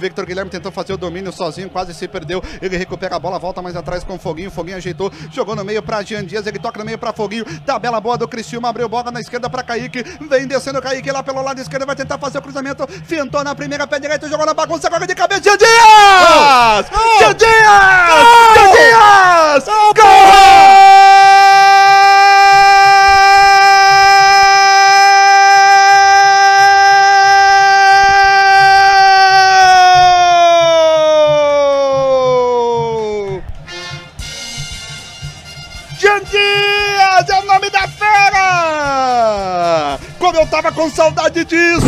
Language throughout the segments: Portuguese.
Victor Guilherme tentou fazer o domínio sozinho, quase se perdeu. Ele recupera a bola, volta mais atrás com o Foguinho. Foguinho ajeitou, jogou no meio para Jean Dias. Ele toca no meio para Foguinho. Tabela boa do Criciúma, abriu bola na esquerda para Kaique. Vem descendo o Kaique lá pelo lado esquerdo, vai tentar fazer o cruzamento. Fintou na primeira, pé direito, jogou na bagunça, agora de cabeça. Jean Dias! Jean Dias! Jean Dias! Jean Dias é o nome da fera! Como eu tava com saudade disso!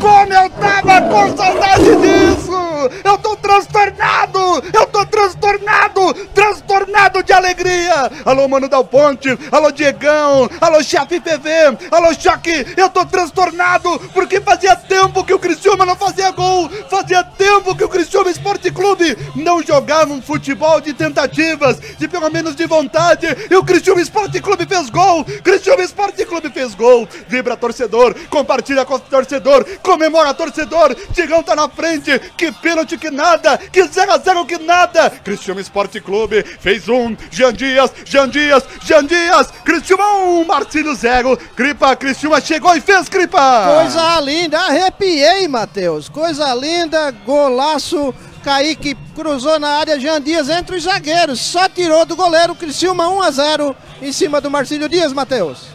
Como eu tava com saudade disso! Eu tô transtornado! Eu tô transtornado! Transtornado de alegria! Alô, Mano Dal Ponte! Alô, Diegão! Alô, chefe PV! Alô, Choque! Eu tô transtornado porque fazia tempo que o Criciúma não fazia gol! Fazia tempo que o Criciúma Esporte Clube não jogava um futebol de tentativas, de pelo menos de vontade! E o Criciúma Esporte Clube fez gol! Criciúma Esporte Clube fez gol! Vibra torcedor, compartilha com o torcedor, comemora torcedor! Digão tá na frente! Que pênalti que nada! Que 0 a 0 que nada! Criciúma Esporte Clube fez um, Jean Dias, Jean Dias, Jean Dias, 1, um, Marcílio 0, Cripa, Criciúma chegou e fez Cripa! Coisa linda, arrepiei, Matheus. Coisa linda, golaço. Kaique cruzou na área, Jean Dias entre os zagueiros, só tirou do goleiro, Criciúma 1 a 0 em cima do Marcílio Dias, Matheus.